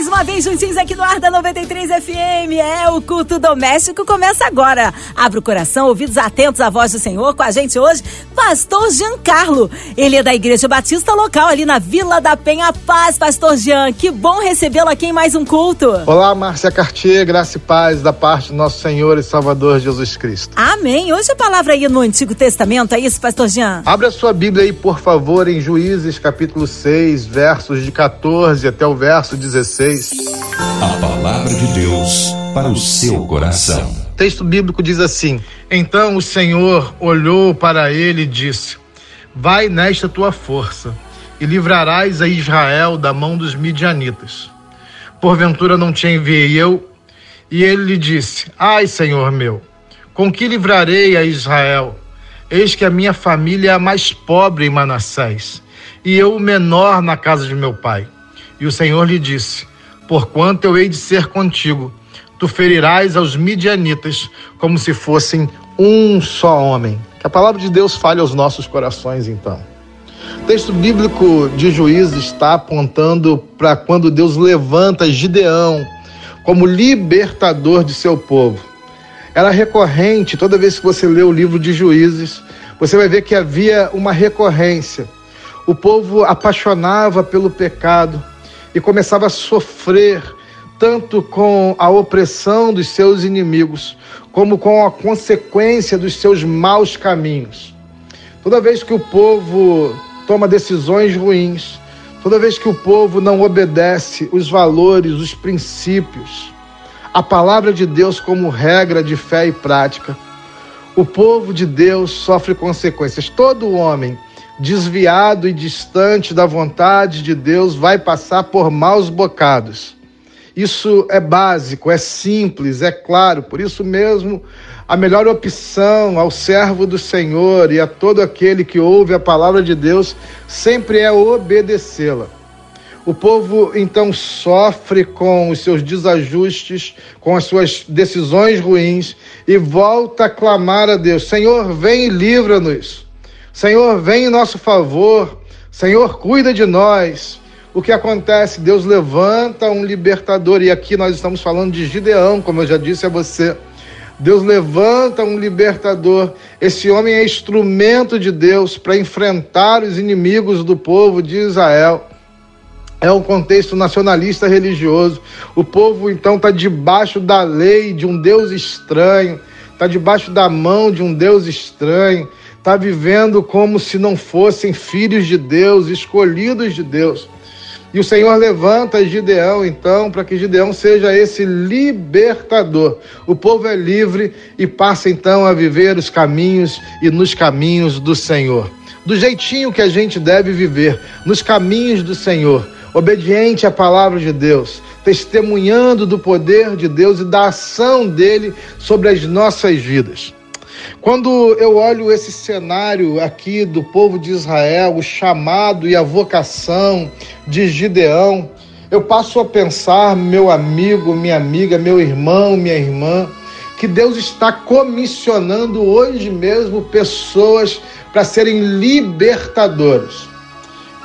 Mais uma vez juntinhos aqui no Ar da 93 FM. É o culto doméstico começa agora. Abra o coração, ouvidos atentos à voz do Senhor. Com a gente hoje, Pastor Giancarlo. Ele é da Igreja Batista local ali na Vila da Penha Paz, Pastor Jean. Que bom recebê-lo aqui em mais um culto. Olá, Márcia Cartier, graça e paz da parte do nosso Senhor e Salvador Jesus Cristo. Amém. Hoje a palavra aí no Antigo Testamento, é isso, Pastor Jean? Abra a sua Bíblia aí, por favor, em Juízes capítulo 6, versos de 14 até o verso 16. A palavra de Deus para o seu coração. O texto bíblico diz assim: Então o Senhor olhou para ele e disse: Vai nesta tua força e livrarás a Israel da mão dos midianitas. Porventura não te enviei eu? E ele lhe disse: Ai, Senhor meu, com que livrarei a Israel? Eis que a minha família é a mais pobre em Manassés, e eu o menor na casa de meu pai. E o Senhor lhe disse: Porquanto eu hei de ser contigo, tu ferirás aos midianitas como se fossem um só homem. Que a palavra de Deus fale aos nossos corações, então. O texto bíblico de Juízes está apontando para quando Deus levanta Gideão como libertador de seu povo. Era recorrente, toda vez que você lê o livro de Juízes, você vai ver que havia uma recorrência. O povo apaixonava pelo pecado e começava a sofrer tanto com a opressão dos seus inimigos, como com a consequência dos seus maus caminhos. Toda vez que o povo toma decisões ruins, toda vez que o povo não obedece os valores, os princípios, a palavra de Deus como regra de fé e prática, o povo de Deus sofre consequências. Todo homem desviado e distante da vontade de Deus vai passar por maus bocados. Isso é básico, é simples, é claro. Por isso mesmo, a melhor opção ao servo do Senhor e a todo aquele que ouve a palavra de Deus sempre é obedecê-la. O povo então sofre com os seus desajustes, com as suas decisões ruins e volta a clamar a Deus: Senhor, vem e livra-nos. Senhor, vem em nosso favor. Senhor, cuida de nós. O que acontece? Deus levanta um libertador, e aqui nós estamos falando de Gideão, como eu já disse a você. Deus levanta um libertador. Esse homem é instrumento de Deus para enfrentar os inimigos do povo de Israel. É um contexto nacionalista religioso. O povo então está debaixo da lei de um Deus estranho, está debaixo da mão de um Deus estranho, está vivendo como se não fossem filhos de Deus, escolhidos de Deus. E o Senhor levanta Gideão, então, para que Gideão seja esse libertador. O povo é livre e passa, então, a viver os caminhos e nos caminhos do Senhor. Do jeitinho que a gente deve viver, nos caminhos do Senhor, obediente à palavra de Deus, testemunhando do poder de Deus e da ação dele sobre as nossas vidas. Quando eu olho esse cenário aqui do povo de Israel, o chamado e a vocação de Gideão, eu passo a pensar, meu amigo, minha amiga, meu irmão, minha irmã, que Deus está comissionando hoje mesmo pessoas para serem libertadores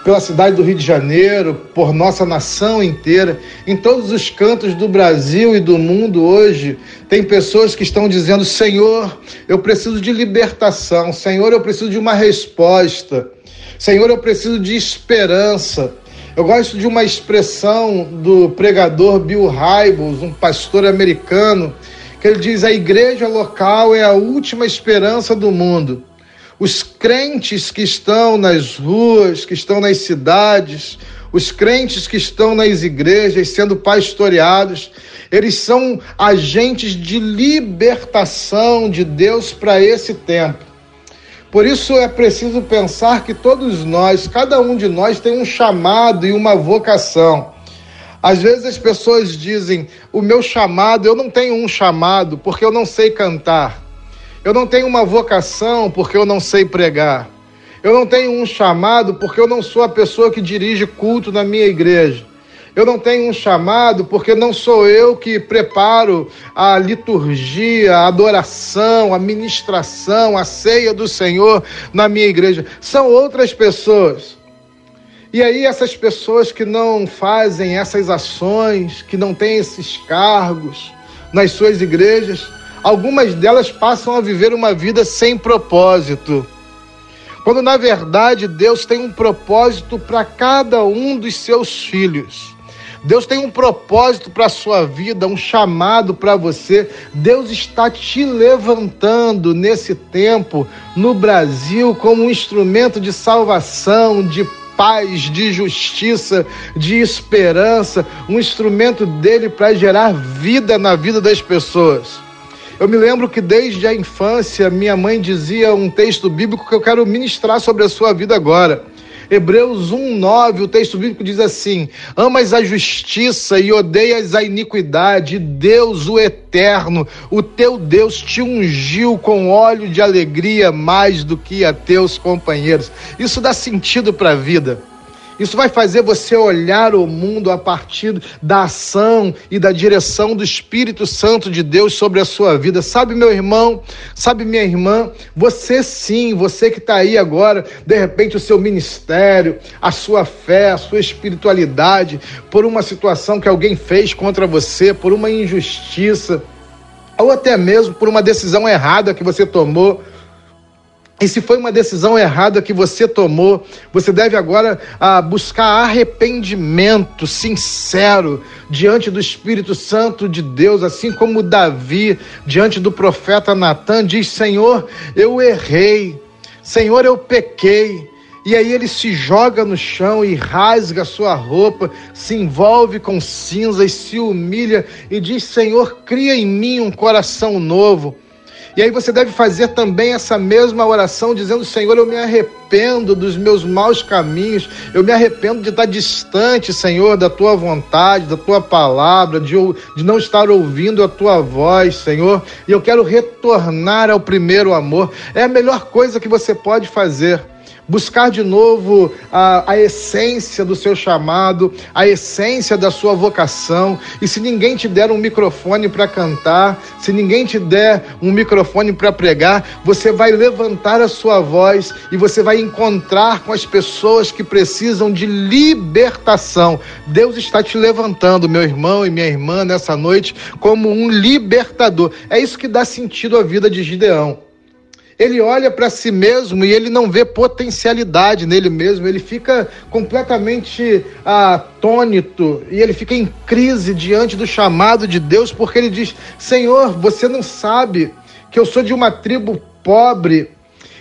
pela cidade do Rio de Janeiro, por nossa nação inteira, em todos os cantos do Brasil e do mundo hoje, tem pessoas que estão dizendo: Senhor, eu preciso de libertação, Senhor, eu preciso de uma resposta, Senhor, eu preciso de esperança. Eu gosto de uma expressão do pregador Bill Hybels, um pastor americano, que ele diz: a igreja local é a última esperança do mundo. Os crentes que estão nas ruas, que estão nas cidades, os crentes que estão nas igrejas sendo pastoreados, eles são agentes de libertação de Deus para esse tempo. Por isso é preciso pensar que todos nós, cada um de nós, tem um chamado e uma vocação. Às vezes as pessoas dizem: o meu chamado, eu não tenho um chamado porque eu não sei cantar. Eu não tenho uma vocação porque eu não sei pregar. Eu não tenho um chamado porque eu não sou a pessoa que dirige culto na minha igreja. Eu não tenho um chamado porque não sou eu que preparo a liturgia, a adoração, a ministração, a ceia do Senhor na minha igreja. São outras pessoas. E aí, essas pessoas que não fazem essas ações, que não têm esses cargos nas suas igrejas, algumas delas passam a viver uma vida sem propósito. Quando na verdade Deus tem um propósito para cada um dos seus filhos. Deus tem um propósito para a sua vida, um chamado para você. Deus está te levantando nesse tempo no Brasil como um instrumento de salvação, de paz, de justiça, de esperança, um instrumento dele para gerar vida na vida das pessoas. Eu me lembro que desde a infância minha mãe dizia um texto bíblico que eu quero ministrar sobre a sua vida agora. Hebreus 1:9, o texto bíblico diz assim: Amas a justiça e odeias a iniquidade, Deus, o eterno, o teu Deus te ungiu com óleo de alegria mais do que a teus companheiros. Isso dá sentido para a vida. Isso vai fazer você olhar o mundo a partir da ação e da direção do Espírito Santo de Deus sobre a sua vida. Sabe, meu irmão, sabe, minha irmã, você sim, você que está aí agora, de repente o seu ministério, a sua fé, a sua espiritualidade, por uma situação que alguém fez contra você, por uma injustiça, ou até mesmo por uma decisão errada que você tomou e se foi uma decisão errada que você tomou, você deve agora ah, buscar arrependimento sincero diante do Espírito Santo de Deus, assim como Davi, diante do profeta Natan, diz: Senhor, eu errei, Senhor, eu pequei. E aí ele se joga no chão e rasga a sua roupa, se envolve com cinzas, se humilha e diz: Senhor, cria em mim um coração novo e aí você deve fazer também essa mesma oração, dizendo: Senhor, eu me arrependo dos meus maus caminhos, eu me arrependo de estar distante, Senhor, da tua vontade, da tua palavra, de, de não estar ouvindo a tua voz, Senhor, e eu quero retornar ao primeiro amor. É a melhor coisa que você pode fazer buscar de novo a, a essência do seu chamado, a essência da sua vocação. E se ninguém te der um microfone para cantar, se ninguém te der um microfone para pregar, você vai levantar a sua voz e você vai encontrar com as pessoas que precisam de libertação. Deus está te levantando, meu irmão e minha irmã, nessa noite, como um libertador. É isso que dá sentido à vida de Gideão. Ele olha para si mesmo e ele não vê potencialidade nele mesmo, ele fica completamente atônito e ele fica em crise diante do chamado de Deus, porque ele diz: Senhor, você não sabe que eu sou de uma tribo pobre,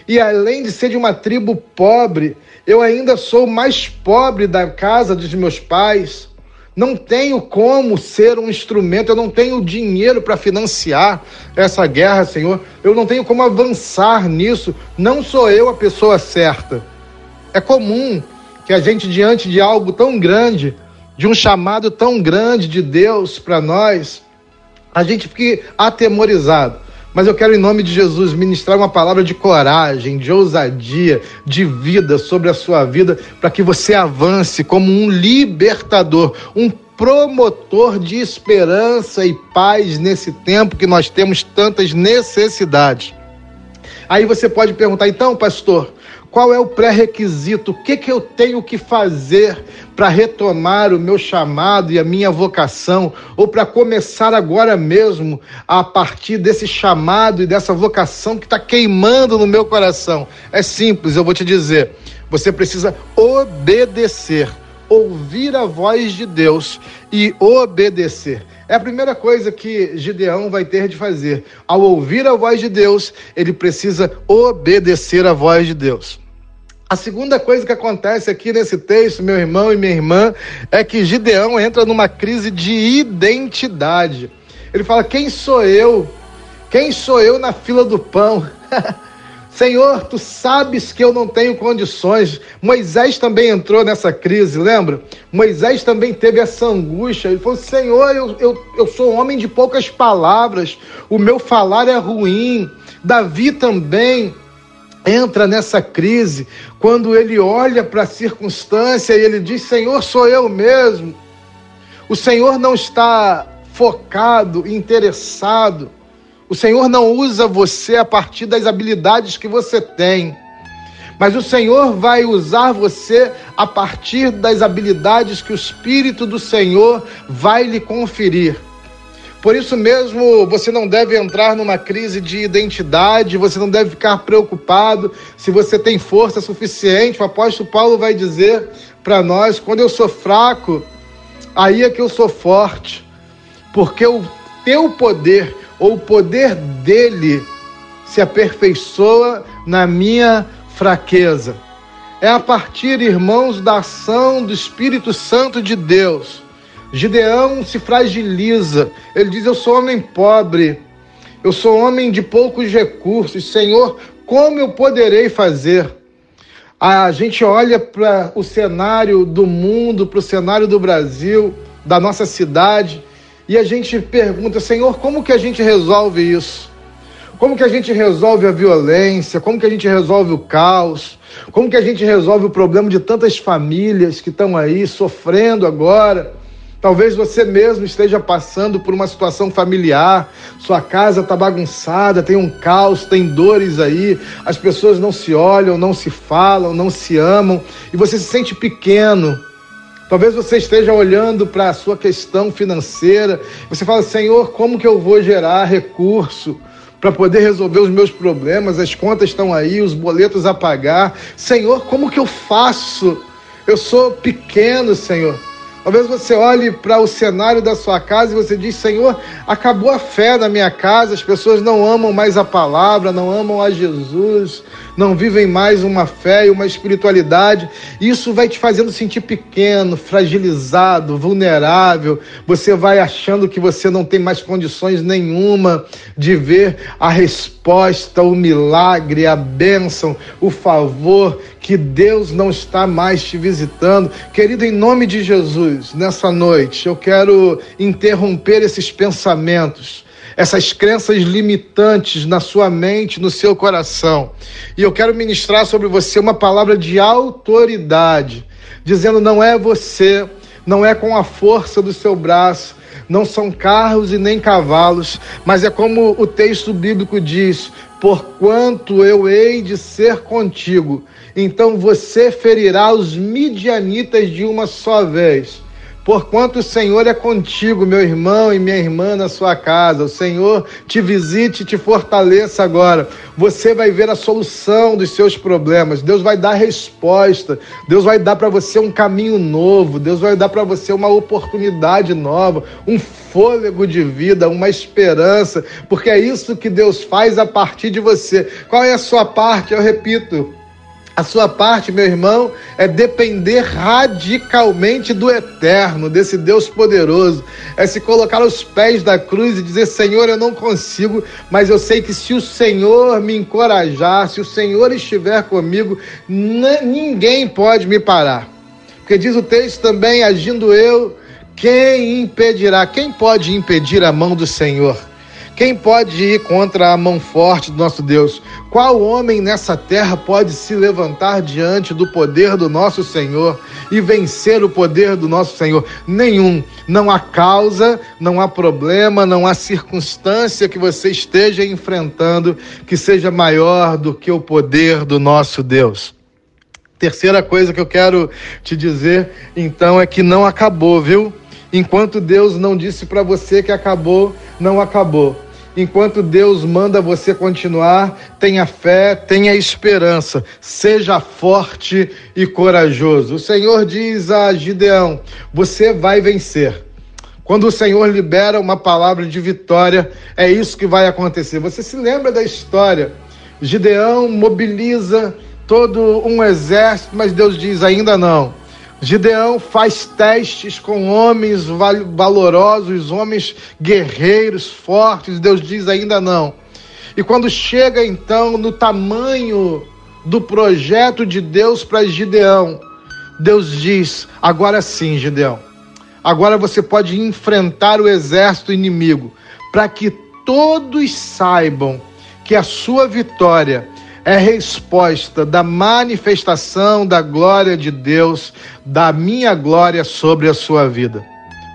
e além de ser de uma tribo pobre, eu ainda sou mais pobre da casa dos meus pais. Não tenho como ser um instrumento, eu não tenho dinheiro para financiar essa guerra, Senhor. Eu não tenho como avançar nisso. Não sou eu a pessoa certa. É comum que a gente, diante de algo tão grande, de um chamado tão grande de Deus para nós, a gente fique atemorizado. Mas eu quero, em nome de Jesus, ministrar uma palavra de coragem, de ousadia, de vida sobre a sua vida, para que você avance como um libertador, um promotor de esperança e paz nesse tempo que nós temos tantas necessidades. Aí você pode perguntar, então, pastor, qual é o pré-requisito? O que, que eu tenho que fazer para retomar o meu chamado e a minha vocação? Ou para começar agora mesmo a partir desse chamado e dessa vocação que está queimando no meu coração? É simples, eu vou te dizer. Você precisa obedecer, ouvir a voz de Deus e obedecer. É a primeira coisa que Gideão vai ter de fazer. Ao ouvir a voz de Deus, ele precisa obedecer a voz de Deus. A segunda coisa que acontece aqui nesse texto, meu irmão e minha irmã, é que Gideão entra numa crise de identidade. Ele fala: Quem sou eu? Quem sou eu na fila do pão? Senhor, tu sabes que eu não tenho condições. Moisés também entrou nessa crise, lembra? Moisés também teve essa angústia. Ele falou: Senhor, eu, eu, eu sou um homem de poucas palavras, o meu falar é ruim. Davi também entra nessa crise quando ele olha para a circunstância e ele diz: Senhor, sou eu mesmo. O Senhor não está focado, interessado. O Senhor não usa você a partir das habilidades que você tem. Mas o Senhor vai usar você a partir das habilidades que o Espírito do Senhor vai lhe conferir. Por isso mesmo, você não deve entrar numa crise de identidade, você não deve ficar preocupado se você tem força suficiente. O apóstolo Paulo vai dizer para nós: quando eu sou fraco, aí é que eu sou forte, porque o teu poder, ou o poder dele, se aperfeiçoa na minha fraqueza. É a partir, irmãos, da ação do Espírito Santo de Deus Gideão se fragiliza. Ele diz: Eu sou homem pobre, eu sou homem de poucos recursos. Senhor, como eu poderei fazer? A gente olha para o cenário do mundo, para o cenário do Brasil, da nossa cidade, e a gente pergunta: Senhor, como que a gente resolve isso? Como que a gente resolve a violência? Como que a gente resolve o caos? Como que a gente resolve o problema de tantas famílias que estão aí sofrendo agora? Talvez você mesmo esteja passando por uma situação familiar, sua casa está bagunçada, tem um caos, tem dores aí, as pessoas não se olham, não se falam, não se amam e você se sente pequeno. Talvez você esteja olhando para a sua questão financeira, você fala: Senhor, como que eu vou gerar recurso? para poder resolver os meus problemas, as contas estão aí, os boletos a pagar. Senhor, como que eu faço? Eu sou pequeno, Senhor. Talvez você olhe para o cenário da sua casa e você diz: Senhor, acabou a fé na minha casa, as pessoas não amam mais a palavra, não amam a Jesus, não vivem mais uma fé e uma espiritualidade. Isso vai te fazendo sentir pequeno, fragilizado, vulnerável. Você vai achando que você não tem mais condições nenhuma de ver a resposta, o milagre, a bênção, o favor, que Deus não está mais te visitando. Querido, em nome de Jesus, nessa noite, eu quero interromper esses pensamentos essas crenças limitantes na sua mente, no seu coração. E eu quero ministrar sobre você uma palavra de autoridade, dizendo: não é você, não é com a força do seu braço, não são carros e nem cavalos, mas é como o texto bíblico diz: porquanto eu hei de ser contigo, então você ferirá os midianitas de uma só vez. Porquanto o Senhor é contigo, meu irmão e minha irmã, na sua casa. O Senhor te visite e te fortaleça agora. Você vai ver a solução dos seus problemas. Deus vai dar resposta. Deus vai dar para você um caminho novo. Deus vai dar para você uma oportunidade nova, um fôlego de vida, uma esperança, porque é isso que Deus faz a partir de você. Qual é a sua parte? Eu repito a sua parte, meu irmão, é depender radicalmente do eterno, desse Deus poderoso. É se colocar aos pés da cruz e dizer: Senhor, eu não consigo, mas eu sei que se o Senhor me encorajar, se o Senhor estiver comigo, ninguém pode me parar. Porque diz o texto também: agindo eu, quem impedirá? Quem pode impedir a mão do Senhor? Quem pode ir contra a mão forte do nosso Deus? Qual homem nessa terra pode se levantar diante do poder do nosso Senhor e vencer o poder do nosso Senhor? Nenhum. Não há causa, não há problema, não há circunstância que você esteja enfrentando que seja maior do que o poder do nosso Deus. Terceira coisa que eu quero te dizer, então, é que não acabou, viu? Enquanto Deus não disse para você que acabou, não acabou. Enquanto Deus manda você continuar, tenha fé, tenha esperança, seja forte e corajoso. O Senhor diz a Gideão: Você vai vencer. Quando o Senhor libera uma palavra de vitória, é isso que vai acontecer. Você se lembra da história? Gideão mobiliza todo um exército, mas Deus diz: ainda não. Gideão faz testes com homens valorosos, homens guerreiros, fortes. Deus diz ainda não. E quando chega então no tamanho do projeto de Deus para Gideão, Deus diz: agora sim, Gideão. Agora você pode enfrentar o exército inimigo, para que todos saibam que a sua vitória é resposta da manifestação da glória de Deus, da minha glória sobre a sua vida.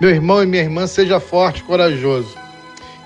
Meu irmão e minha irmã, seja forte e corajoso.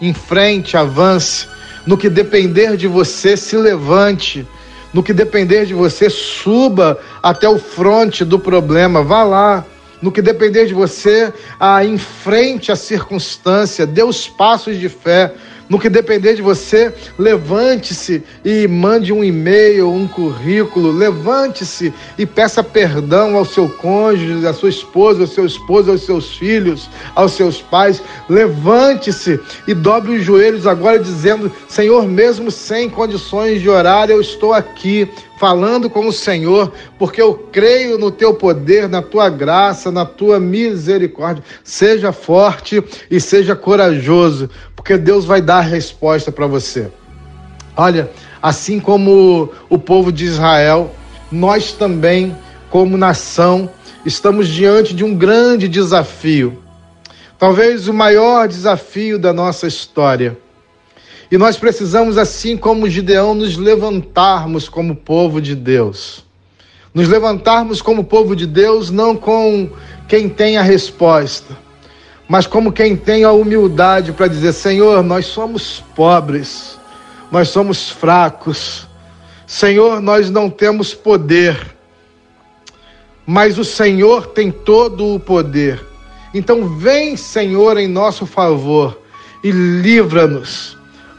Em frente, avance. No que depender de você, se levante. No que depender de você, suba até o fronte do problema. Vá lá. No que depender de você, ah, enfrente a circunstância, dê os passos de fé. No que depender de você, levante-se e mande um e-mail, um currículo. Levante-se e peça perdão ao seu cônjuge, à sua esposa, ao seu esposo, aos seus filhos, aos seus pais. Levante-se e dobre os joelhos agora, dizendo: Senhor, mesmo sem condições de orar, eu estou aqui falando com o Senhor, porque eu creio no teu poder, na tua graça, na tua misericórdia. Seja forte e seja corajoso, porque Deus vai dar a resposta para você. Olha, assim como o povo de Israel, nós também, como nação, estamos diante de um grande desafio. Talvez o maior desafio da nossa história e nós precisamos, assim como Gideão, nos levantarmos como povo de Deus. Nos levantarmos como povo de Deus, não com quem tem a resposta, mas como quem tem a humildade para dizer: Senhor, nós somos pobres, nós somos fracos, Senhor, nós não temos poder, mas o Senhor tem todo o poder. Então, vem, Senhor, em nosso favor e livra-nos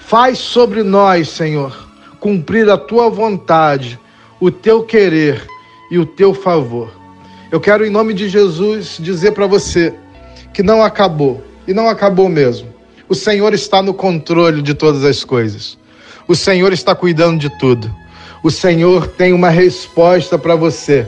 Faz sobre nós, Senhor, cumprir a tua vontade, o teu querer e o teu favor. Eu quero, em nome de Jesus, dizer para você que não acabou, e não acabou mesmo. O Senhor está no controle de todas as coisas. O Senhor está cuidando de tudo. O Senhor tem uma resposta para você.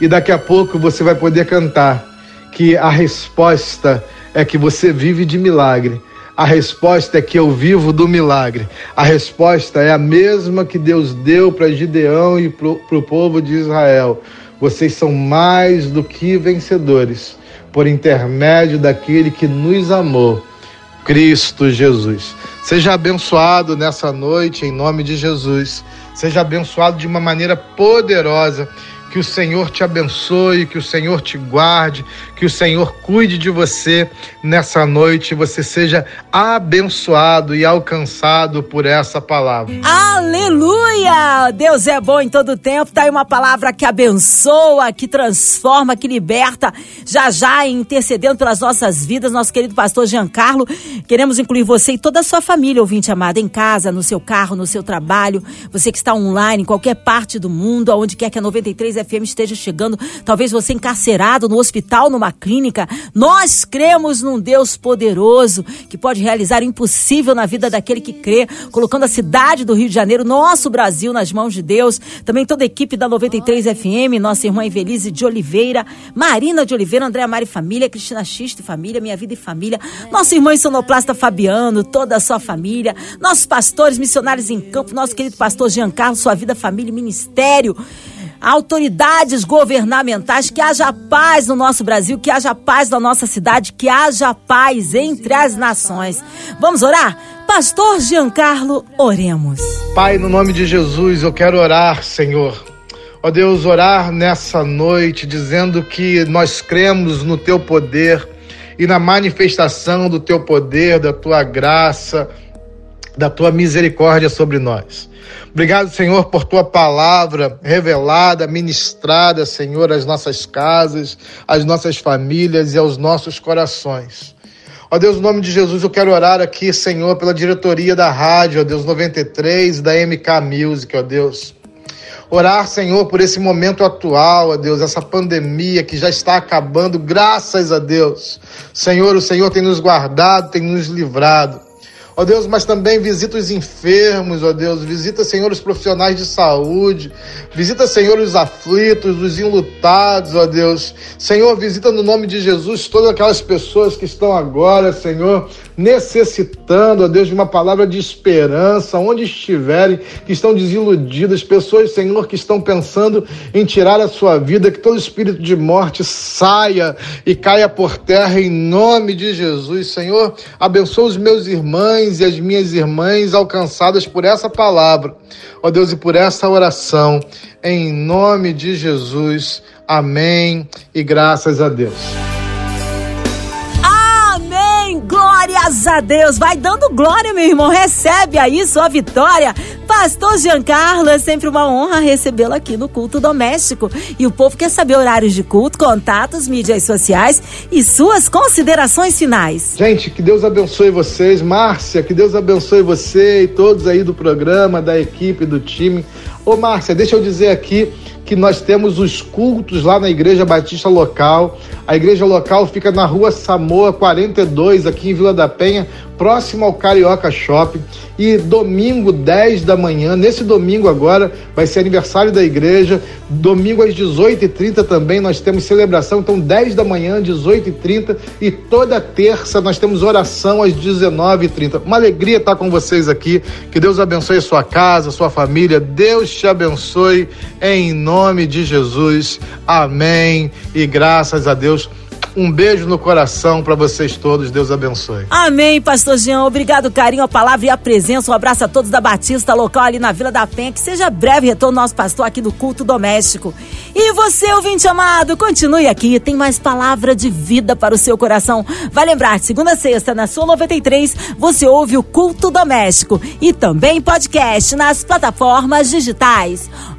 E daqui a pouco você vai poder cantar que a resposta é que você vive de milagre a resposta é que eu vivo do milagre. A resposta é a mesma que Deus deu para Gideão e para o povo de Israel. Vocês são mais do que vencedores, por intermédio daquele que nos amou, Cristo Jesus. Seja abençoado nessa noite, em nome de Jesus. Seja abençoado de uma maneira poderosa que o Senhor te abençoe, que o Senhor te guarde, que o Senhor cuide de você nessa noite, você seja abençoado e alcançado por essa palavra. Aleluia! Deus é bom em todo tempo. Tá aí uma palavra que abençoa, que transforma, que liberta. Já já intercedendo pelas nossas vidas, nosso querido pastor Giancarlo, queremos incluir você e toda a sua família, ouvinte amada, em casa, no seu carro, no seu trabalho, você que está online, em qualquer parte do mundo, aonde quer que a 93 FM esteja chegando, talvez você encarcerado no hospital, numa clínica. Nós cremos num Deus poderoso que pode realizar o impossível na vida daquele que crê, colocando a cidade do Rio de Janeiro, nosso Brasil, nas mãos de Deus. Também toda a equipe da 93 FM, nossa irmã Evelise de Oliveira, Marina de Oliveira, Andréa Mari Família, Cristina Xista Família, Minha Vida e Família, nossa irmã sonoplasta Fabiano, toda a sua família, nossos pastores, missionários em campo, nosso querido pastor Giancarlo, sua vida, família e ministério autoridades governamentais, que haja paz no nosso Brasil, que haja paz na nossa cidade, que haja paz entre as nações. Vamos orar? Pastor Giancarlo, oremos. Pai, no nome de Jesus, eu quero orar, Senhor. Ó Deus, orar nessa noite, dizendo que nós cremos no teu poder e na manifestação do teu poder, da tua graça, da tua misericórdia sobre nós. Obrigado, Senhor, por tua palavra revelada, ministrada, Senhor, às nossas casas, às nossas famílias e aos nossos corações. Ó Deus, no nome de Jesus, eu quero orar aqui, Senhor, pela diretoria da rádio, ó Deus, 93 da MK Music, ó Deus. Orar, Senhor, por esse momento atual, ó Deus, essa pandemia que já está acabando, graças a Deus. Senhor, o Senhor tem nos guardado, tem nos livrado. Ó Deus, mas também visita os enfermos, ó Deus, visita, Senhor, os profissionais de saúde, visita, Senhor, os aflitos, os enlutados, ó Deus. Senhor, visita no nome de Jesus todas aquelas pessoas que estão agora, Senhor, necessitando, ó Deus, de uma palavra de esperança, onde estiverem, que estão desiludidas, pessoas, Senhor, que estão pensando em tirar a sua vida, que todo espírito de morte saia e caia por terra em nome de Jesus, Senhor. Abençoa os meus irmãos e as minhas irmãs alcançadas por essa palavra, ó Deus, e por essa oração, em nome de Jesus. Amém e graças a Deus. Graças a Deus, vai dando glória, meu irmão. Recebe aí sua vitória. Pastor Giancarlo, é sempre uma honra recebê-lo aqui no culto doméstico. E o povo quer saber horários de culto, contatos, mídias sociais e suas considerações finais. Gente, que Deus abençoe vocês. Márcia, que Deus abençoe você e todos aí do programa, da equipe, do time. Ô, Márcia, deixa eu dizer aqui que nós temos os cultos lá na Igreja Batista Local. A igreja local fica na rua Samoa 42, aqui em Vila da Penha, próximo ao Carioca Shopping. E domingo, 10 da manhã, nesse domingo agora, vai ser aniversário da igreja. Domingo às 18h30 também nós temos celebração. Então, 10 da manhã, 18h30. E toda terça nós temos oração às 19h30. Uma alegria estar com vocês aqui. Que Deus abençoe a sua casa, a sua família. Deus te abençoe em nome de Jesus. Amém. E graças a Deus. Um beijo no coração para vocês todos. Deus abençoe. Amém, pastor Jean. Obrigado, carinho, a palavra e a presença. Um abraço a todos da Batista, local ali na Vila da Penha. Que seja breve retorno nosso pastor aqui do culto doméstico. E você, ouvinte amado, continue aqui. Tem mais palavra de vida para o seu coração. Vai lembrar, segunda a sexta, na sua 93, você ouve o culto doméstico e também podcast nas plataformas digitais.